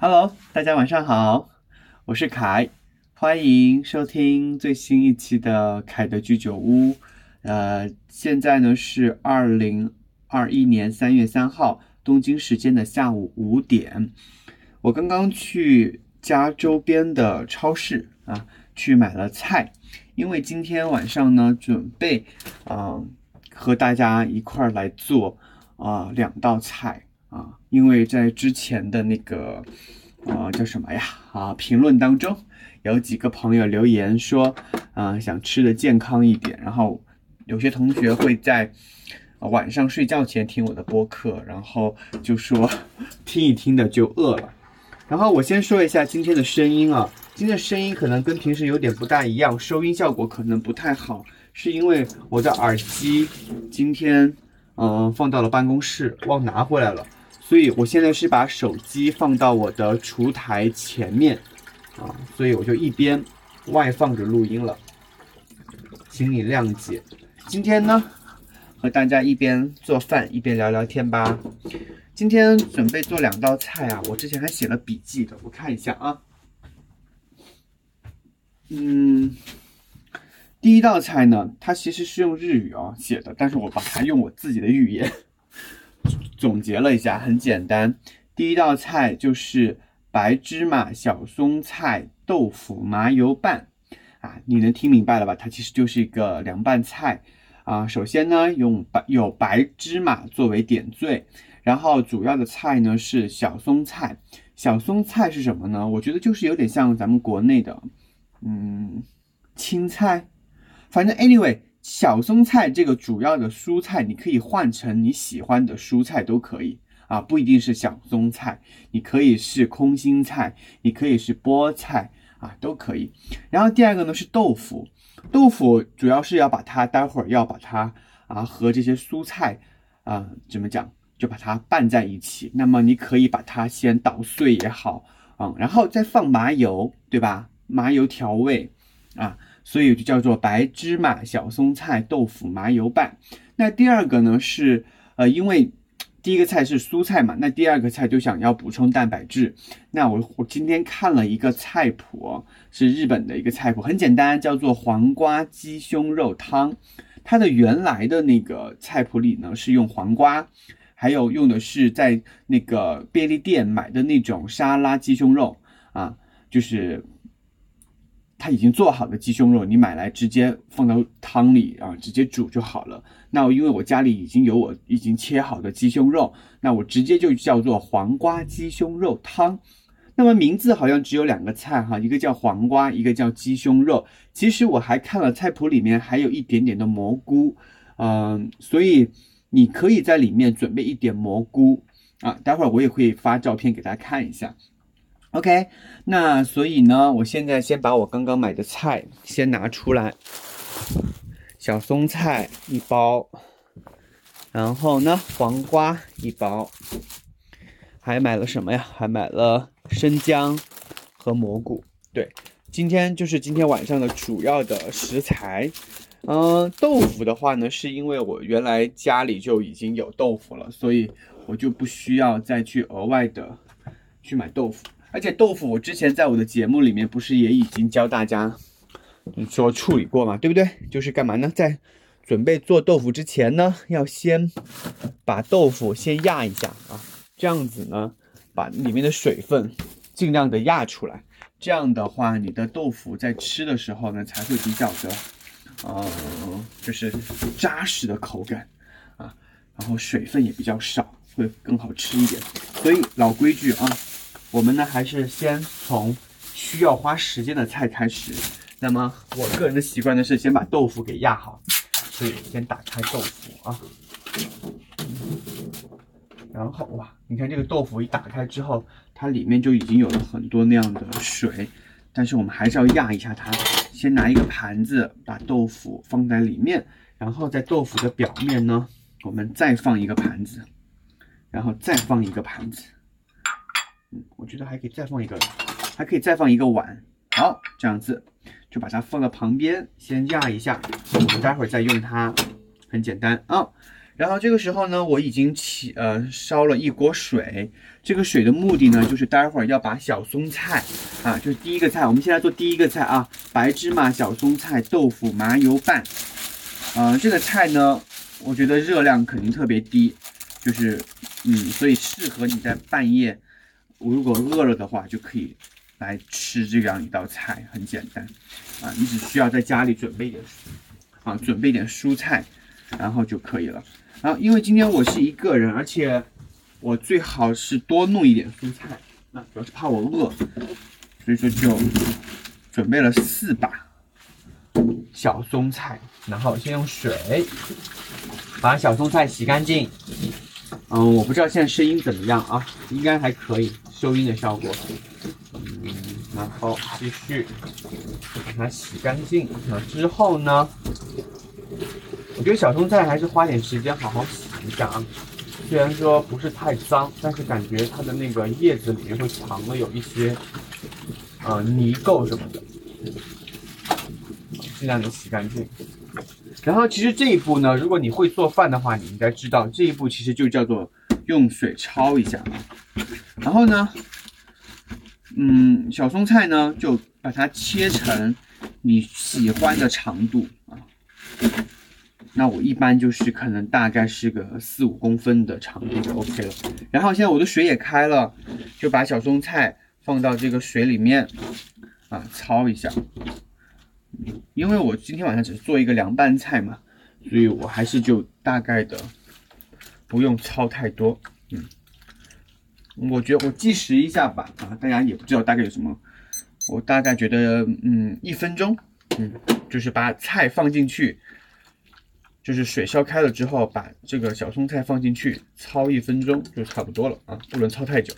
Hello，大家晚上好，我是凯，欢迎收听最新一期的凯的居酒屋。呃，现在呢是二零二一年三月三号东京时间的下午五点，我刚刚去家周边的超市啊去买了菜，因为今天晚上呢准备啊和大家一块儿来做啊两道菜。啊，因为在之前的那个，呃，叫什么呀？啊，评论当中有几个朋友留言说，啊，想吃的健康一点。然后有些同学会在晚上睡觉前听我的播客，然后就说听一听的就饿了。然后我先说一下今天的声音啊，今天的声音可能跟平时有点不大一样，收音效果可能不太好，是因为我的耳机今天嗯放到了办公室，忘拿回来了。所以我现在是把手机放到我的厨台前面，啊，所以我就一边外放着录音了，请你谅解。今天呢，和大家一边做饭一边聊聊天吧。今天准备做两道菜啊，我之前还写了笔记的，我看一下啊。嗯，第一道菜呢，它其实是用日语啊写的，但是我把它用我自己的语言。总结了一下，很简单。第一道菜就是白芝麻小松菜豆腐麻油拌啊，你能听明白了吧？它其实就是一个凉拌菜啊。首先呢，用白有白芝麻作为点缀，然后主要的菜呢是小松菜。小松菜是什么呢？我觉得就是有点像咱们国内的嗯青菜，反正 anyway。小松菜这个主要的蔬菜，你可以换成你喜欢的蔬菜都可以啊，不一定是小松菜，你可以是空心菜，你可以是菠菜啊，都可以。然后第二个呢是豆腐，豆腐主要是要把它待会儿要把它啊和这些蔬菜啊怎么讲，就把它拌在一起。那么你可以把它先捣碎也好嗯，然后再放麻油，对吧？麻油调味啊。所以就叫做白芝麻小松菜豆腐麻油拌。那第二个呢是，呃，因为第一个菜是蔬菜嘛，那第二个菜就想要补充蛋白质。那我我今天看了一个菜谱，是日本的一个菜谱，很简单，叫做黄瓜鸡胸肉汤。它的原来的那个菜谱里呢是用黄瓜，还有用的是在那个便利店买的那种沙拉鸡胸肉啊，就是。它已经做好的鸡胸肉，你买来直接放到汤里啊，直接煮就好了。那因为我家里已经有我已经切好的鸡胸肉，那我直接就叫做黄瓜鸡胸肉汤。那么名字好像只有两个菜哈，一个叫黄瓜，一个叫鸡胸肉。其实我还看了菜谱里面还有一点点的蘑菇，嗯，所以你可以在里面准备一点蘑菇啊，待会儿我也会发照片给大家看一下。OK，那所以呢，我现在先把我刚刚买的菜先拿出来，小松菜一包，然后呢，黄瓜一包，还买了什么呀？还买了生姜和蘑菇。对，今天就是今天晚上的主要的食材。嗯，豆腐的话呢，是因为我原来家里就已经有豆腐了，所以我就不需要再去额外的去买豆腐。而且豆腐，我之前在我的节目里面不是也已经教大家说处理过嘛，对不对？就是干嘛呢？在准备做豆腐之前呢，要先把豆腐先压一下啊，这样子呢，把里面的水分尽量的压出来。这样的话，你的豆腐在吃的时候呢，才会比较的，呃，就是扎实的口感啊，然后水分也比较少，会更好吃一点。所以老规矩啊。我们呢，还是先从需要花时间的菜开始。那么，我个人的习惯呢是先把豆腐给压好，所以先打开豆腐啊。然后哇，你看这个豆腐一打开之后，它里面就已经有了很多那样的水，但是我们还是要压一下它。先拿一个盘子把豆腐放在里面，然后在豆腐的表面呢，我们再放一个盘子，然后再放一个盘子。嗯，我觉得还可以再放一个，还可以再放一个碗。好，这样子就把它放到旁边，先压一下。我们待会儿再用它，很简单啊。然后这个时候呢，我已经起呃烧了一锅水，这个水的目的呢，就是待会儿要把小松菜啊，就是第一个菜，我们现在做第一个菜啊，白芝麻小松菜豆腐麻油拌。呃，这个菜呢，我觉得热量肯定特别低，就是嗯，所以适合你在半夜，如果饿了的话，就可以来吃这样一道菜，很简单啊，你只需要在家里准备点啊，准备点蔬菜，然后就可以了。然后，因为今天我是一个人，而且我最好是多弄一点蔬菜，那主要是怕我饿，所以说就准备了四把小松菜，然后先用水把小松菜洗干净。嗯，我不知道现在声音怎么样啊，应该还可以，收音的效果。嗯，然后继续把它洗干净。那之后呢？我觉得小松菜还是花点时间好好洗一下啊。虽然说不是太脏，但是感觉它的那个叶子里面会藏了有一些呃泥垢什么的，尽量的洗干净。然后其实这一步呢，如果你会做饭的话，你应该知道这一步其实就叫做用水焯一下。然后呢，嗯，小松菜呢就把它切成你喜欢的长度啊。那我一般就是可能大概是个四五公分的长度就 OK 了。然后现在我的水也开了，就把小松菜放到这个水里面啊焯一下。因为我今天晚上只是做一个凉拌菜嘛，所以我还是就大概的不用焯太多。嗯，我觉得我计时一下吧啊，大家也不知道大概有什么，我大概觉得嗯一分钟，嗯，就是把菜放进去。就是水烧开了之后，把这个小松菜放进去焯一分钟就差不多了啊，不能焯太久，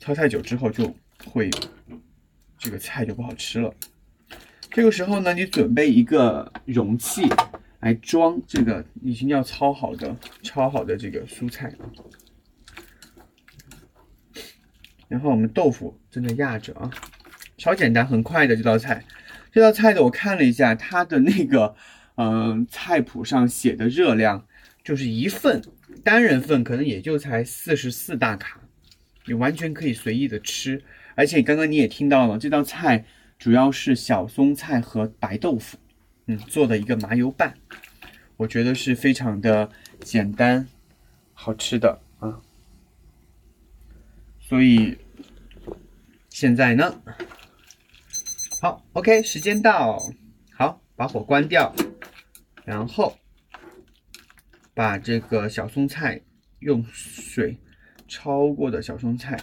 焯太久之后就会这个菜就不好吃了。这个时候呢，你准备一个容器来装这个已经要焯好的、焯好的这个蔬菜。然后我们豆腐正在压着啊，超简单很快的这道菜。这道菜的我看了一下，它的那个。嗯，菜谱上写的热量就是一份单人份，可能也就才四十四大卡，你完全可以随意的吃。而且刚刚你也听到了，这道菜主要是小松菜和白豆腐，嗯，做的一个麻油拌，我觉得是非常的简单好吃的啊。所以现在呢，好，OK，时间到，好，把火关掉。然后把这个小松菜用水焯过的小松菜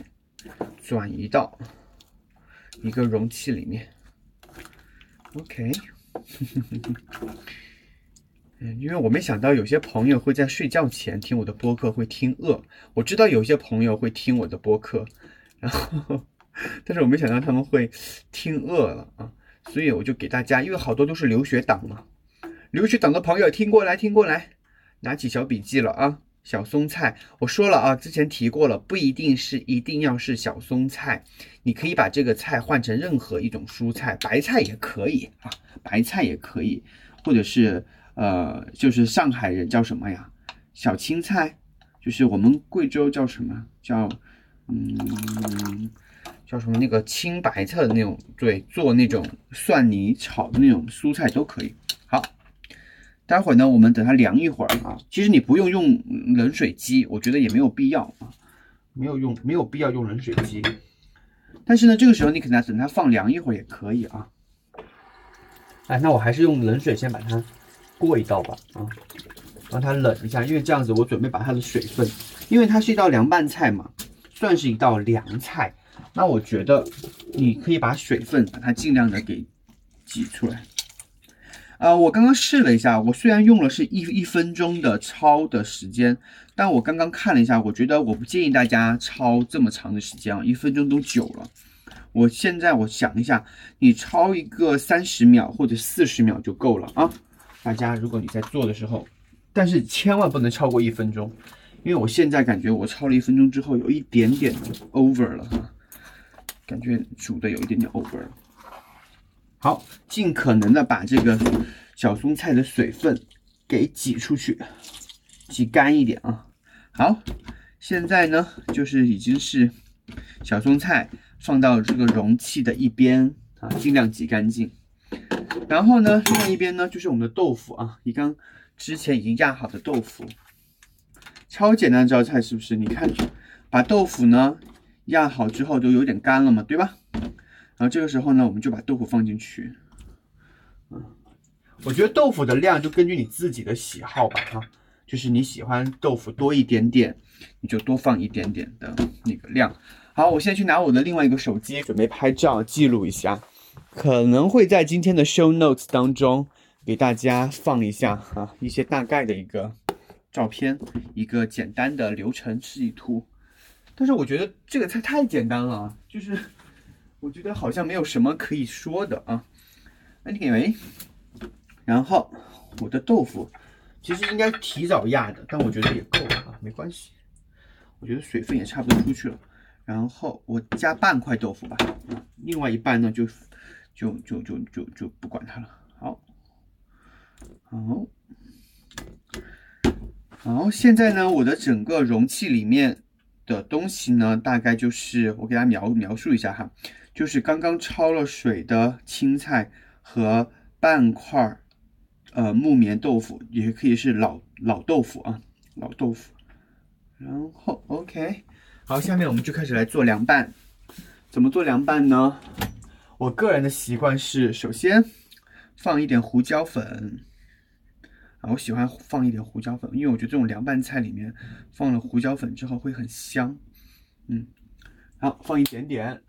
转移到一个容器里面。OK，嗯，因为我没想到有些朋友会在睡觉前听我的播客，会听饿。我知道有些朋友会听我的播客，然后，但是我没想到他们会听饿了啊，所以我就给大家，因为好多都是留学党嘛。留学党的朋友听过来，听过来，拿起小笔记了啊！小松菜，我说了啊，之前提过了，不一定是一定要是小松菜，你可以把这个菜换成任何一种蔬菜，白菜也可以啊，白菜也可以，或者是呃，就是上海人叫什么呀？小青菜，就是我们贵州叫什么？叫嗯，叫什么？那个青白菜的那种，对，做那种蒜泥炒的那种蔬菜都可以。好。待会儿呢，我们等它凉一会儿啊。其实你不用用冷水机，我觉得也没有必要啊，没有用，没有必要用冷水机。但是呢，这个时候你可能等它放凉一会儿也可以啊。哎，那我还是用冷水先把它过一道吧啊，让它冷一下，因为这样子我准备把它的水分，因为它是一道凉拌菜嘛，算是一道凉菜。那我觉得你可以把水分把它尽量的给挤出来。呃，我刚刚试了一下，我虽然用了是一一分钟的焯的时间，但我刚刚看了一下，我觉得我不建议大家焯这么长的时间啊，一分钟都久了。我现在我想一下，你焯一个三十秒或者四十秒就够了啊。大家如果你在做的时候，但是千万不能超过一分钟，因为我现在感觉我焯了一分钟之后有一点点 over 了哈，感觉煮的有一点点 over 了。好，尽可能的把这个小松菜的水分给挤出去，挤干一点啊。好，现在呢就是已经是小松菜放到这个容器的一边啊，尽量挤干净。然后呢，另外一边呢就是我们的豆腐啊，你刚之前已经压好的豆腐，超简单这道菜是不是？你看，把豆腐呢压好之后都有点干了嘛，对吧？然后这个时候呢，我们就把豆腐放进去。嗯，我觉得豆腐的量就根据你自己的喜好吧，哈，就是你喜欢豆腐多一点点，你就多放一点点的那个量。好，我现在去拿我的另外一个手机，准备拍照记录一下，可能会在今天的 show notes 当中给大家放一下啊，一些大概的一个照片，一个简单的流程示意图。但是我觉得这个菜太简单了，就是。我觉得好像没有什么可以说的啊。Anyway，然后我的豆腐其实应该提早压的，但我觉得也够了啊，没关系。我觉得水分也差不多出去了。然后我加半块豆腐吧，另外一半呢就就就就就就不管它了。好，好，好，现在呢，我的整个容器里面的东西呢，大概就是我给大家描描述一下哈。就是刚刚焯了水的青菜和半块儿，呃木棉豆腐，也可以是老老豆腐啊，老豆腐。然后 OK，好，下面我们就开始来做凉拌。怎么做凉拌呢？我个人的习惯是，首先放一点胡椒粉啊，我喜欢放一点胡椒粉，因为我觉得这种凉拌菜里面放了胡椒粉之后会很香。嗯，好，放一点点。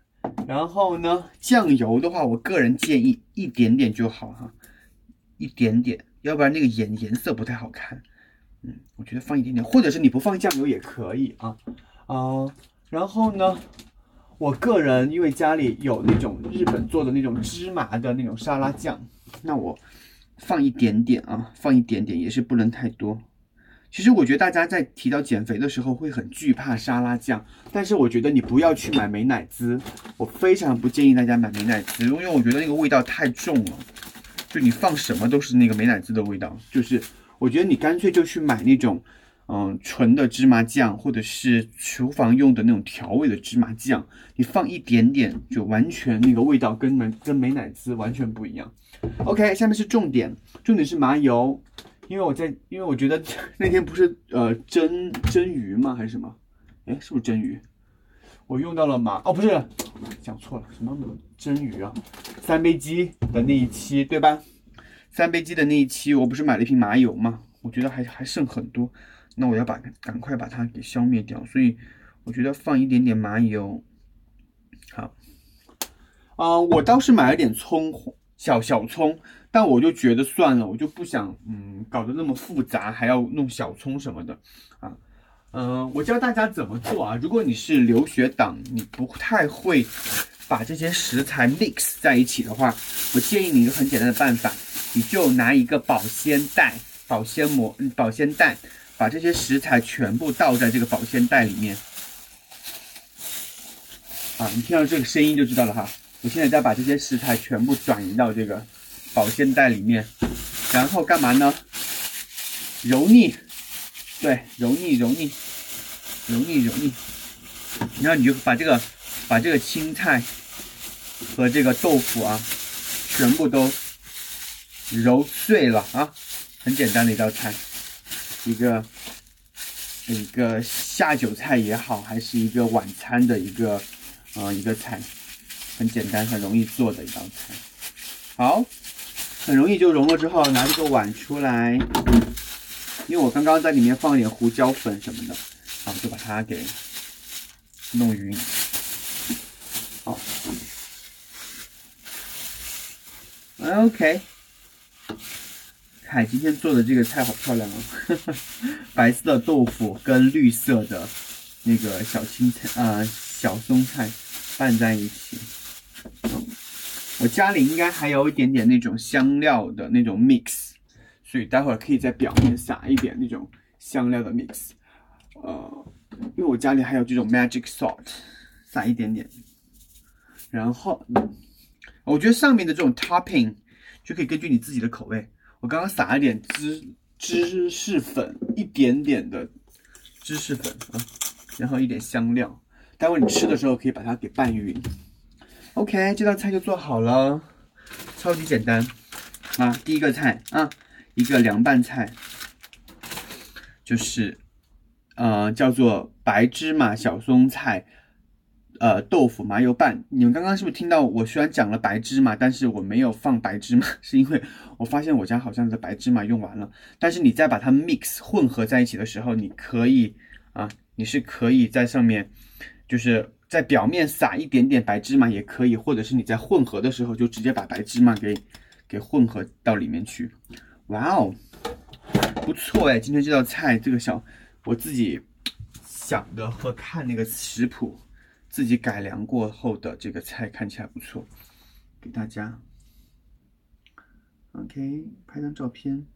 然后呢，酱油的话，我个人建议一点点就好哈，一点点，要不然那个颜颜色不太好看。嗯，我觉得放一点点，或者是你不放酱油也可以啊。嗯，然后呢，我个人因为家里有那种日本做的那种芝麻的那种沙拉酱，那我放一点点啊，放一点点也是不能太多。其实我觉得大家在提到减肥的时候会很惧怕沙拉酱，但是我觉得你不要去买美乃滋，我非常不建议大家买美乃滋，因为我觉得那个味道太重了，就你放什么都是那个美乃滋的味道。就是我觉得你干脆就去买那种，嗯，纯的芝麻酱，或者是厨房用的那种调味的芝麻酱，你放一点点，就完全那个味道跟美跟美乃滋完全不一样。OK，下面是重点，重点是麻油。因为我在，因为我觉得 那天不是呃蒸蒸鱼吗？还是什么？哎，是不是蒸鱼？我用到了麻哦，不是，讲错了，什么蒸鱼啊？三杯鸡的那一期对吧？三杯鸡的那一期，我不是买了一瓶麻油吗？我觉得还还剩很多，那我要把赶快把它给消灭掉，所以我觉得放一点点麻油。好，啊，我倒是买了点葱，小小葱。但我就觉得算了，我就不想嗯搞得那么复杂，还要弄小葱什么的啊。嗯，我教大家怎么做啊。如果你是留学党，你不太会把这些食材 mix 在一起的话，我建议你一个很简单的办法，你就拿一个保鲜袋、保鲜膜、保鲜袋，把这些食材全部倒在这个保鲜袋里面。啊，你听到这个声音就知道了哈。我现在再把这些食材全部转移到这个。保鲜袋里面，然后干嘛呢？揉腻，对，揉腻揉腻，揉腻揉腻，然后你就把这个把这个青菜和这个豆腐啊，全部都揉碎了啊，很简单的一道菜，一个一个下酒菜也好，还是一个晚餐的一个呃一个菜，很简单很容易做的一道菜，好。很容易就融了之后，拿这个碗出来，因为我刚刚在里面放一点胡椒粉什么的，好，就把它给弄匀。好，OK。看今天做的这个菜好漂亮哦，白色的豆腐跟绿色的那个小青菜啊小松菜拌在一起。我家里应该还有一点点那种香料的那种 mix，所以待会儿可以在表面撒一点那种香料的 mix。呃，因为我家里还有这种 magic salt，撒一点点。然后，我觉得上面的这种 topping 就可以根据你自己的口味。我刚刚撒了点芝芝士粉，一点点的芝士粉啊，然后一点香料，待会你吃的时候可以把它给拌匀。OK，这道菜就做好了，超级简单啊！第一个菜啊，一个凉拌菜，就是呃叫做白芝麻小松菜。呃，豆腐麻油拌，你们刚刚是不是听到我虽然讲了白芝麻，但是我没有放白芝麻，是因为我发现我家好像的白芝麻用完了。但是你再把它 mix 混合在一起的时候，你可以啊，你是可以在上面，就是在表面撒一点点白芝麻也可以，或者是你在混合的时候就直接把白芝麻给给混合到里面去。哇哦，不错哎，今天这道菜这个小我自己想的和看那个食谱。自己改良过后的这个菜看起来不错，给大家。OK，拍张照片。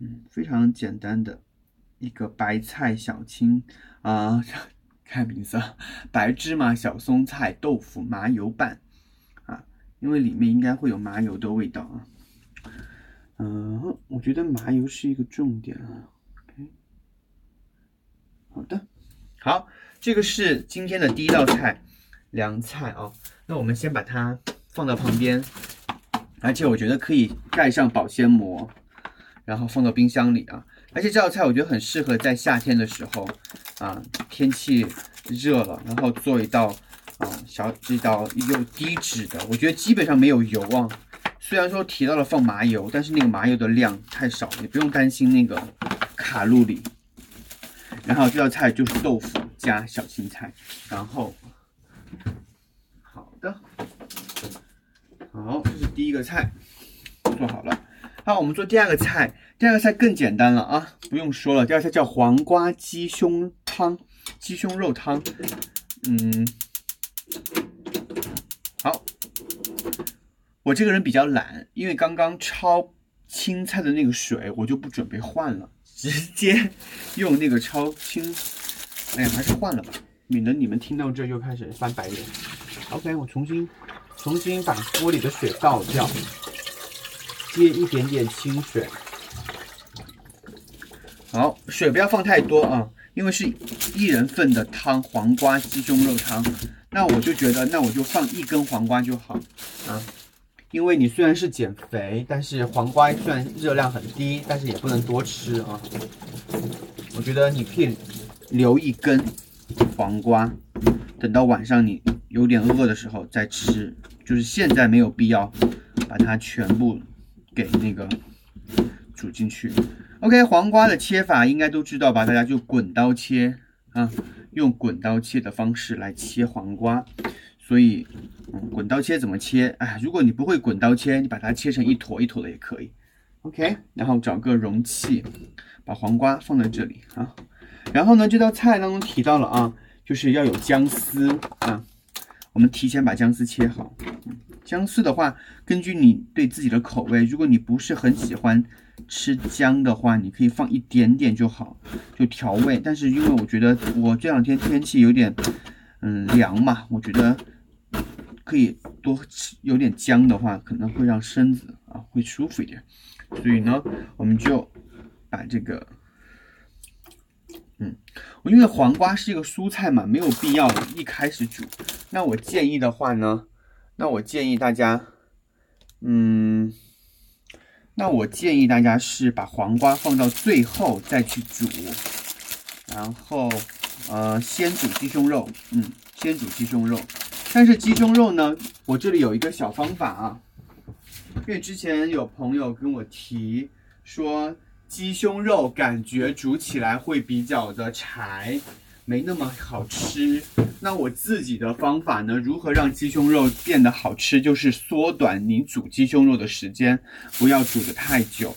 嗯，非常简单的一个白菜小青啊，看名字，白芝麻小松菜豆腐麻油拌啊，因为里面应该会有麻油的味道啊。嗯，我觉得麻油是一个重点啊。OK，好的，好。这个是今天的第一道菜，凉菜啊。那我们先把它放到旁边，而且我觉得可以盖上保鲜膜，然后放到冰箱里啊。而且这道菜我觉得很适合在夏天的时候啊，天气热了，然后做一道啊小这道又低脂的，我觉得基本上没有油啊。虽然说提到了放麻油，但是那个麻油的量太少，也不用担心那个卡路里。然后这道菜就是豆腐加小青菜，然后好的，好，这是第一个菜做好了。好，我们做第二个菜，第二个菜更简单了啊，不用说了，第二个菜叫黄瓜鸡胸汤，鸡胸肉汤。嗯，好，我这个人比较懒，因为刚刚焯青菜的那个水，我就不准备换了。直接用那个焯青，哎呀，还是换了吧，免得你们听到这又开始翻白眼。OK，我重新重新把锅里的水倒掉，接一点点清水。好，水不要放太多啊，因为是一人份的汤，黄瓜鸡胸肉汤。那我就觉得，那我就放一根黄瓜就好啊。因为你虽然是减肥，但是黄瓜虽然热量很低，但是也不能多吃啊。我觉得你可以留一根黄瓜，等到晚上你有点饿的时候再吃。就是现在没有必要把它全部给那个煮进去。OK，黄瓜的切法应该都知道吧？大家就滚刀切啊，用滚刀切的方式来切黄瓜。所以，嗯，滚刀切怎么切？哎，如果你不会滚刀切，你把它切成一坨一坨的也可以。OK，然后找个容器，把黄瓜放在这里啊。然后呢，这道菜当中提到了啊，就是要有姜丝啊。我们提前把姜丝切好。姜丝的话，根据你对自己的口味，如果你不是很喜欢吃姜的话，你可以放一点点就好，就调味。但是因为我觉得我这两天天气有点嗯凉嘛，我觉得。可以多吃有点姜的话，可能会让身子啊会舒服一点。所以呢，我们就把这个，嗯，因为黄瓜是一个蔬菜嘛，没有必要一开始煮。那我建议的话呢，那我建议大家，嗯，那我建议大家是把黄瓜放到最后再去煮，然后呃先煮鸡胸肉，嗯，先煮鸡胸肉。但是鸡胸肉呢，我这里有一个小方法啊，因为之前有朋友跟我提说鸡胸肉感觉煮起来会比较的柴，没那么好吃。那我自己的方法呢，如何让鸡胸肉变得好吃，就是缩短你煮鸡胸肉的时间，不要煮的太久。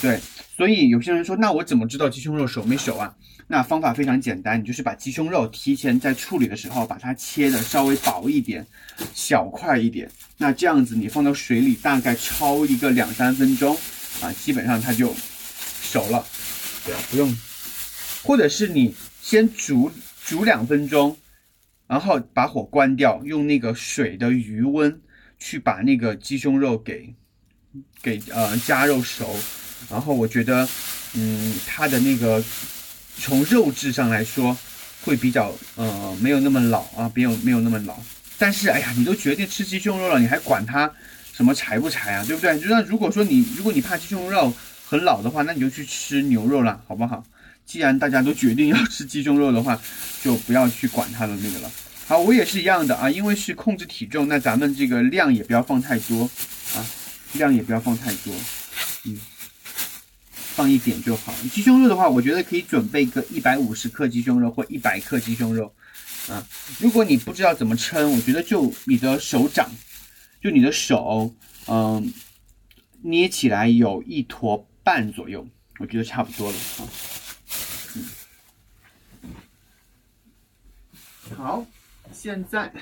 对，所以有些人说，那我怎么知道鸡胸肉熟没熟啊？那方法非常简单，你就是把鸡胸肉提前在处理的时候把它切的稍微薄一点，小块一点。那这样子你放到水里大概焯一个两三分钟啊，基本上它就熟了。对，不用，或者是你先煮煮两分钟，然后把火关掉，用那个水的余温去把那个鸡胸肉给给呃加肉熟，然后我觉得嗯它的那个从肉质上来说会比较呃没有那么老啊，没有没有那么老。但是哎呀，你都决定吃鸡胸肉了，你还管它什么柴不柴啊，对不对？就那如果说你如果你怕鸡胸肉很老的话，那你就去吃牛肉了，好不好？既然大家都决定要吃鸡胸肉的话，就不要去管它的那个了。好，我也是一样的啊，因为是控制体重，那咱们这个量也不要放太多啊，量也不要放太多，嗯，放一点就好。鸡胸肉的话，我觉得可以准备个一百五十克鸡胸肉或一百克鸡胸肉啊。如果你不知道怎么称，我觉得就你的手掌，就你的手，嗯，捏起来有一坨半左右，我觉得差不多了啊。好。现在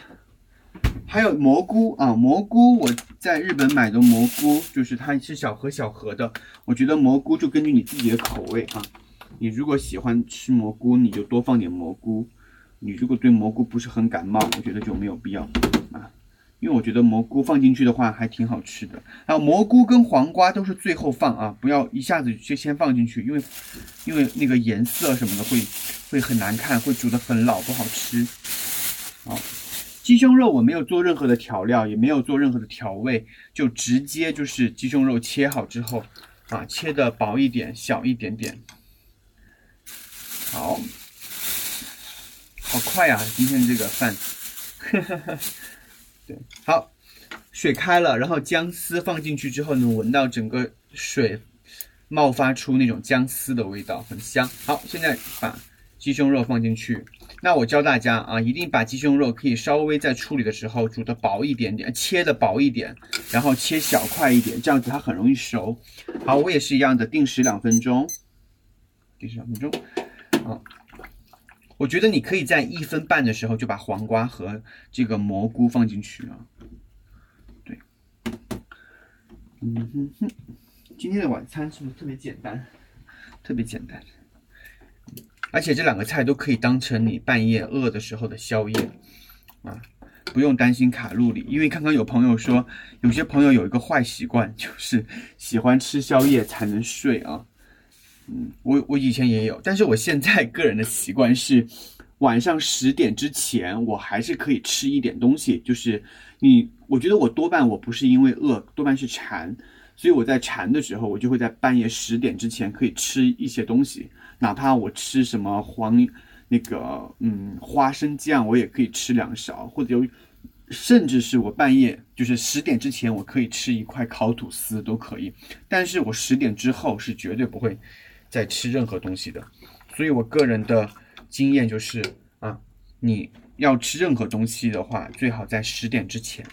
还有蘑菇啊，蘑菇我在日本买的蘑菇，就是它是小盒小盒的。我觉得蘑菇就根据你自己的口味啊，你如果喜欢吃蘑菇，你就多放点蘑菇；你如果对蘑菇不是很感冒，我觉得就没有必要。因为我觉得蘑菇放进去的话还挺好吃的。然后蘑菇跟黄瓜都是最后放啊，不要一下子就先放进去，因为因为那个颜色什么的会会很难看，会煮的很老不好吃。好，鸡胸肉我没有做任何的调料，也没有做任何的调味，就直接就是鸡胸肉切好之后，啊，切的薄一点，小一点点。好，好快呀，今天这个饭，对，好，水开了，然后姜丝放进去之后，能闻到整个水冒发出那种姜丝的味道，很香。好，现在把鸡胸肉放进去。那我教大家啊，一定把鸡胸肉可以稍微在处理的时候煮的薄一点点，切的薄一点，然后切小块一点，这样子它很容易熟。好，我也是一样的，定时两分钟，定时两分钟。好，我觉得你可以在一分半的时候就把黄瓜和这个蘑菇放进去啊。对，嗯哼哼，今天的晚餐是不是特别简单？特别简单。而且这两个菜都可以当成你半夜饿的时候的宵夜，啊，不用担心卡路里。因为刚刚有朋友说，有些朋友有一个坏习惯，就是喜欢吃宵夜才能睡啊。嗯，我我以前也有，但是我现在个人的习惯是，晚上十点之前我还是可以吃一点东西。就是你，我觉得我多半我不是因为饿，多半是馋，所以我在馋的时候，我就会在半夜十点之前可以吃一些东西。哪怕我吃什么黄那个嗯花生酱，我也可以吃两勺，或者有，甚至是我半夜就是十点之前，我可以吃一块烤吐司都可以。但是我十点之后是绝对不会在吃任何东西的。所以我个人的经验就是啊，你要吃任何东西的话，最好在十点之前。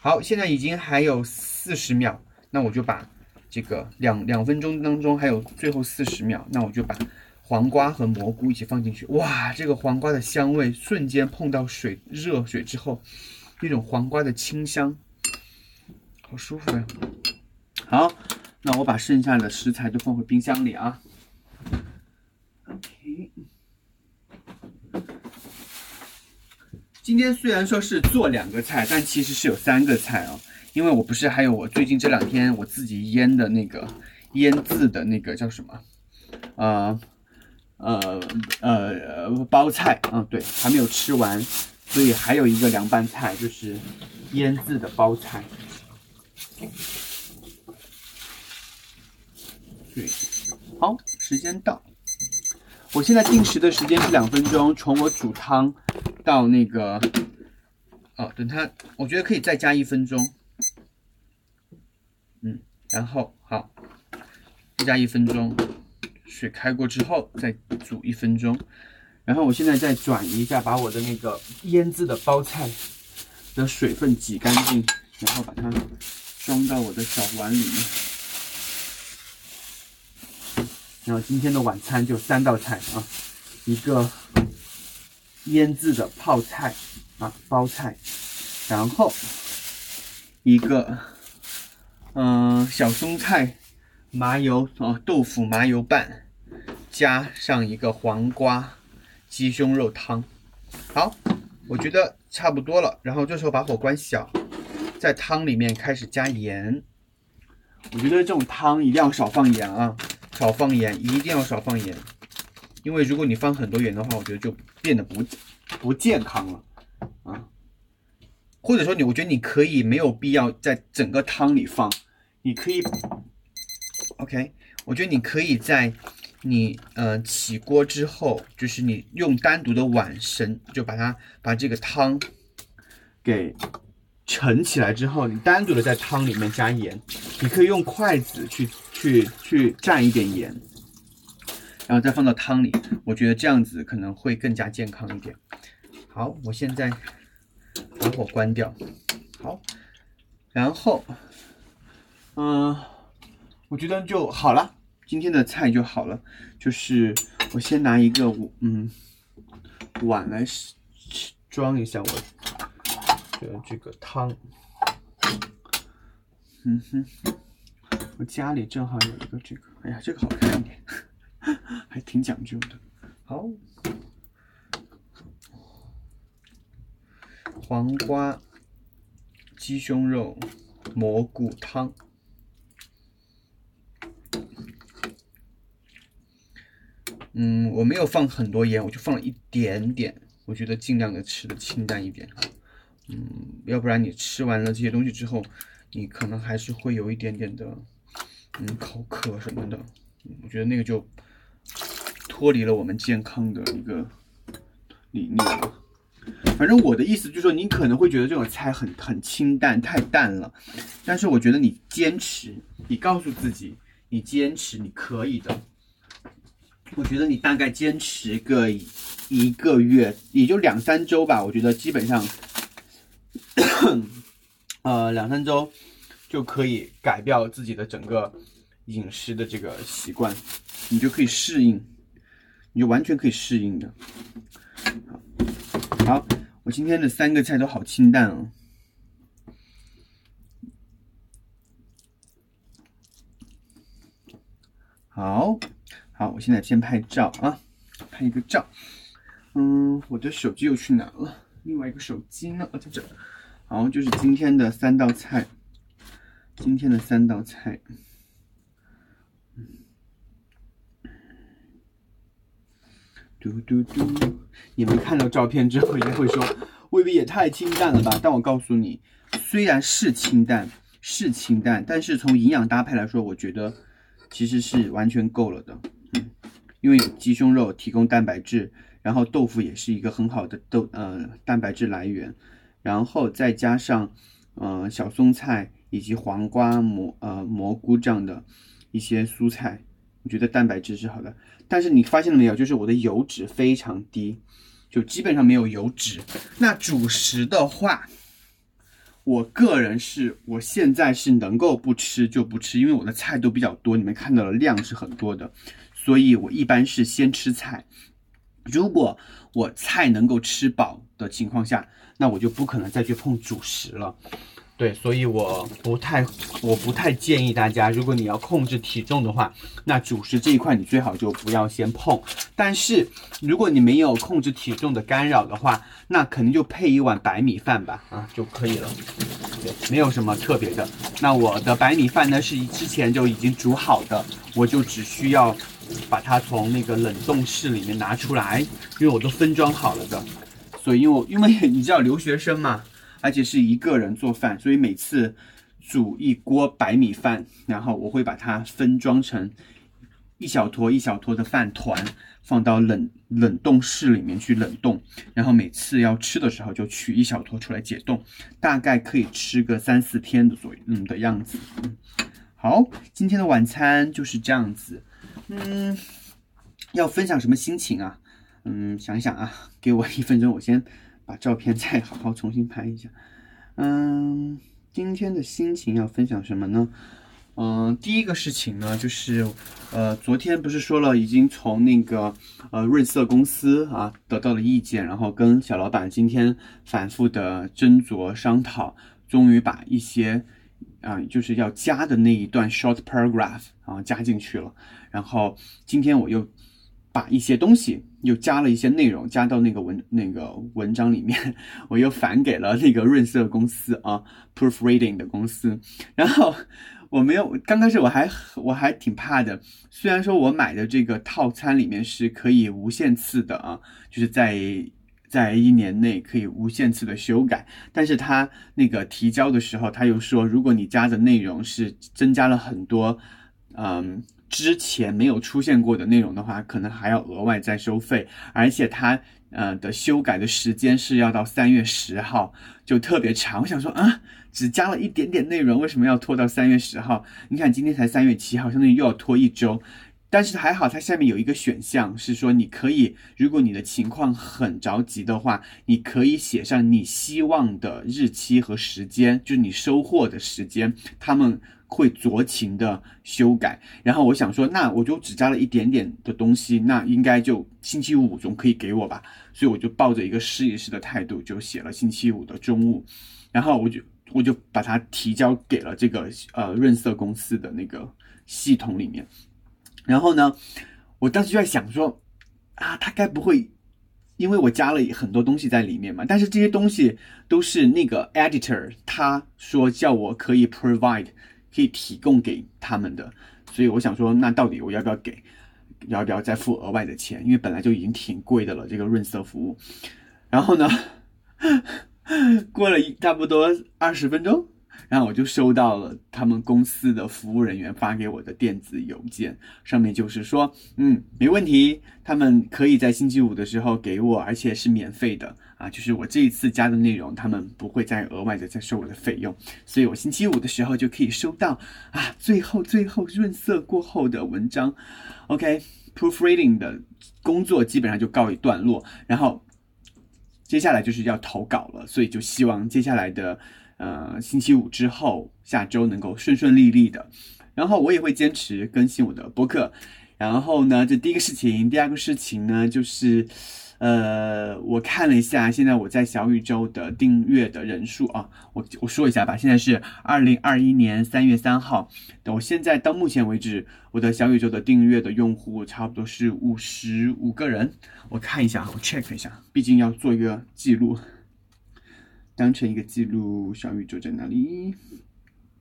好，现在已经还有四十秒，那我就把。这个两两分钟当中还有最后四十秒，那我就把黄瓜和蘑菇一起放进去。哇，这个黄瓜的香味瞬间碰到水热水之后，那种黄瓜的清香，好舒服呀！好，那我把剩下的食材都放回冰箱里啊。OK，今天虽然说是做两个菜，但其实是有三个菜哦。因为我不是还有我最近这两天我自己腌的那个腌制的那个叫什么，呃呃呃包菜，嗯对，还没有吃完，所以还有一个凉拌菜就是腌制的包菜。对，好，时间到，我现在定时的时间是两分钟，从我煮汤到那个，哦，等它，我觉得可以再加一分钟。嗯，然后好，再加一分钟，水开过之后再煮一分钟，然后我现在再转移一下，把我的那个腌制的包菜的水分挤干净，然后把它装到我的小碗里面。然后今天的晚餐就三道菜啊，一个腌制的泡菜啊包菜，然后一个。嗯，小松菜、麻油啊，豆腐麻油拌，加上一个黄瓜鸡胸肉汤。好，我觉得差不多了。然后这时候把火关小，在汤里面开始加盐。我觉得这种汤一定要少放盐啊，少放盐，一定要少放盐，因为如果你放很多盐的话，我觉得就变得不不健康了啊。或者说你，我觉得你可以没有必要在整个汤里放，你可以，OK，我觉得你可以在你呃起锅之后，就是你用单独的碗盛，就把它把这个汤给。盛起来之后，你单独的在汤里面加盐，你可以用筷子去去去蘸一点盐，然后再放到汤里。我觉得这样子可能会更加健康一点。好，我现在把火关掉。好，然后，嗯，我觉得就好了，今天的菜就好了。就是我先拿一个嗯碗来装一下我。的这个汤，嗯哼，我家里正好有一个这个，哎呀，这个好看一点，还挺讲究的。好，黄瓜鸡胸肉蘑菇汤，嗯，我没有放很多盐，我就放了一点点，我觉得尽量的吃的清淡一点。嗯，要不然你吃完了这些东西之后，你可能还是会有一点点的，嗯，口渴什么的。我觉得那个就脱离了我们健康的一个理念了。反正我的意思就是说，你可能会觉得这种菜很很清淡，太淡了。但是我觉得你坚持，你告诉自己，你坚持，你可以的。我觉得你大概坚持个一个月，也就两三周吧。我觉得基本上。呃，两三周就可以改掉自己的整个饮食的这个习惯，你就可以适应，你就完全可以适应的。好，我今天的三个菜都好清淡哦。好，好，我现在先拍照啊，拍一个照。嗯，我的手机又去哪了？另外一个手机呢？哦，在这。好，就是今天的三道菜。今天的三道菜，嘟嘟嘟！你们看到照片之后，应该会说，未必也太清淡了吧？但我告诉你，虽然是清淡，是清淡，但是从营养搭配来说，我觉得其实是完全够了的。嗯，因为有鸡胸肉提供蛋白质，然后豆腐也是一个很好的豆呃蛋白质来源。然后再加上，呃，小松菜以及黄瓜、蘑呃蘑菇这样的一些蔬菜，我觉得蛋白质是好的。但是你发现了没有？就是我的油脂非常低，就基本上没有油脂。那主食的话，我个人是我现在是能够不吃就不吃，因为我的菜都比较多，你们看到的量是很多的，所以我一般是先吃菜。如果我菜能够吃饱的情况下，那我就不可能再去碰主食了，对，所以我不太，我不太建议大家，如果你要控制体重的话，那主食这一块你最好就不要先碰。但是如果你没有控制体重的干扰的话，那肯定就配一碗白米饭吧，啊就可以了，对，没有什么特别的。那我的白米饭呢是之前就已经煮好的，我就只需要把它从那个冷冻室里面拿出来，因为我都分装好了的。所以，因为因为你知道留学生嘛，而且是一个人做饭，所以每次煮一锅白米饭，然后我会把它分装成一小坨一小坨的饭团，放到冷冷冻室里面去冷冻，然后每次要吃的时候就取一小坨出来解冻，大概可以吃个三四天的左右，嗯的样子。好，今天的晚餐就是这样子。嗯，要分享什么心情啊？嗯，想想啊，给我一分钟，我先把照片再好好重新拍一下。嗯，今天的心情要分享什么呢？嗯，第一个事情呢，就是呃，昨天不是说了，已经从那个呃润色公司啊得到了意见，然后跟小老板今天反复的斟酌商讨，终于把一些啊就是要加的那一段 short paragraph 啊加进去了。然后今天我又。把一些东西又加了一些内容加到那个文那个文章里面，我又返给了那个润色公司啊，proofreading 的公司。然后我没有，刚开始我还我还挺怕的，虽然说我买的这个套餐里面是可以无限次的啊，就是在在一年内可以无限次的修改，但是他那个提交的时候他又说，如果你加的内容是增加了很多，嗯。之前没有出现过的内容的话，可能还要额外再收费，而且他呃的修改的时间是要到三月十号，就特别长。我想说啊，只加了一点点内容，为什么要拖到三月十号？你看今天才三月七号，相当于又要拖一周。但是还好，它下面有一个选项是说，你可以，如果你的情况很着急的话，你可以写上你希望的日期和时间，就是你收货的时间，他们。会酌情的修改，然后我想说，那我就只加了一点点的东西，那应该就星期五总可以给我吧，所以我就抱着一个试一试的态度，就写了星期五的中午，然后我就我就把它提交给了这个呃润色公司的那个系统里面，然后呢，我当时就在想说，啊，他该不会因为我加了很多东西在里面嘛？但是这些东西都是那个 editor 他说叫我可以 provide。可以提供给他们的，所以我想说，那到底我要不要给，要不要再付额外的钱？因为本来就已经挺贵的了，这个润色服务。然后呢，过了一差不多二十分钟。然后我就收到了他们公司的服务人员发给我的电子邮件，上面就是说，嗯，没问题，他们可以在星期五的时候给我，而且是免费的啊，就是我这一次加的内容，他们不会再额外的再收我的费用，所以我星期五的时候就可以收到啊，最后最后润色过后的文章，OK，proofreading 的工作基本上就告一段落，然后接下来就是要投稿了，所以就希望接下来的。呃，星期五之后，下周能够顺顺利利的，然后我也会坚持更新我的播客。然后呢，这第一个事情，第二个事情呢，就是，呃，我看了一下，现在我在小宇宙的订阅的人数啊，我我说一下吧，现在是二零二一年三月三号，我现在到目前为止，我的小宇宙的订阅的用户差不多是五十五个人。我看一下，我 check 一下，毕竟要做一个记录。当成一个记录，小宇宙在哪里？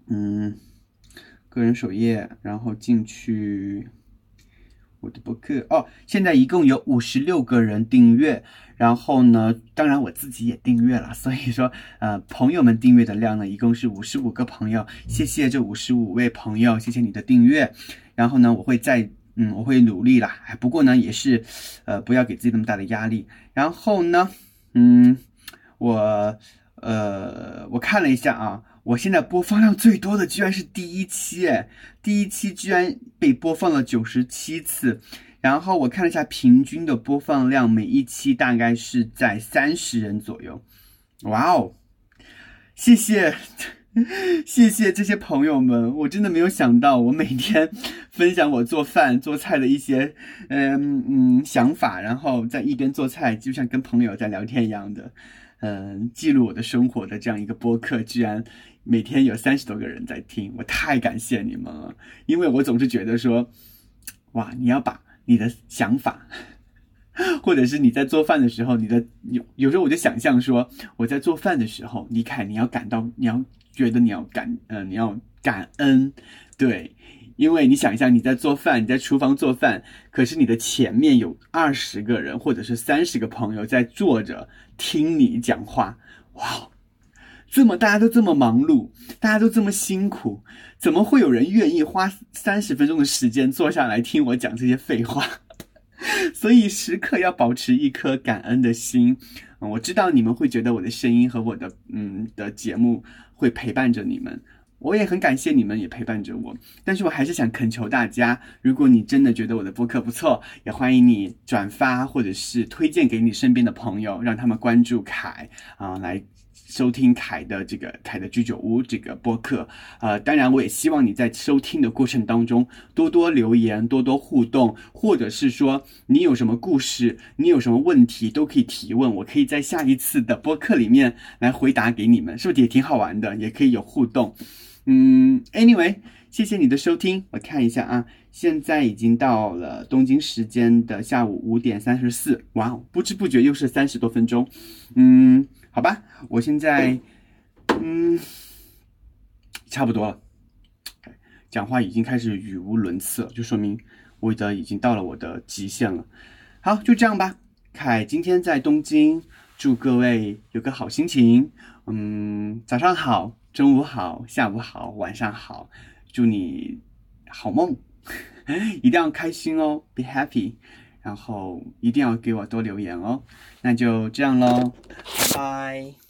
嗯，个人首页，然后进去我的博客哦。现在一共有五十六个人订阅，然后呢，当然我自己也订阅了，所以说，呃，朋友们订阅的量呢，一共是五十五个朋友。谢谢这五十五位朋友，谢谢你的订阅。然后呢，我会再，嗯，我会努力啦。不过呢，也是，呃，不要给自己那么大的压力。然后呢，嗯，我。呃，我看了一下啊，我现在播放量最多的居然是第一期，哎，第一期居然被播放了九十七次。然后我看了一下平均的播放量，每一期大概是在三十人左右。哇哦，谢谢，谢谢这些朋友们，我真的没有想到，我每天分享我做饭做菜的一些嗯嗯想法，然后在一边做菜，就像跟朋友在聊天一样的。嗯，记录我的生活的这样一个播客，居然每天有三十多个人在听，我太感谢你们了。因为我总是觉得说，哇，你要把你的想法，或者是你在做饭的时候，你的有有时候我就想象说，我在做饭的时候，李凯，你要感到，你要觉得你要感，嗯，你要感恩，对。因为你想一下，你在做饭，你在厨房做饭，可是你的前面有二十个人或者是三十个朋友在坐着听你讲话，哇，这么大家都这么忙碌，大家都这么辛苦，怎么会有人愿意花三十分钟的时间坐下来听我讲这些废话？所以时刻要保持一颗感恩的心。我知道你们会觉得我的声音和我的嗯的节目会陪伴着你们。我也很感谢你们也陪伴着我，但是我还是想恳求大家，如果你真的觉得我的播客不错，也欢迎你转发或者是推荐给你身边的朋友，让他们关注凯啊来。收听凯的这个凯的居酒屋这个播客，呃，当然我也希望你在收听的过程当中多多留言，多多互动，或者是说你有什么故事，你有什么问题都可以提问，我可以在下一次的播客里面来回答给你们，是不是也挺好玩的？也可以有互动。嗯，anyway，谢谢你的收听。我看一下啊，现在已经到了东京时间的下午五点三十四。哇哦，不知不觉又是三十多分钟。嗯，好吧，我现在嗯差不多了，讲话已经开始语无伦次了，就说明我的已经到了我的极限了。好，就这样吧。凯今天在东京，祝各位有个好心情。嗯，早上好，中午好，下午好，晚上好，祝你好梦，一定要开心哦，be happy，然后一定要给我多留言哦。那就这样喽，拜拜。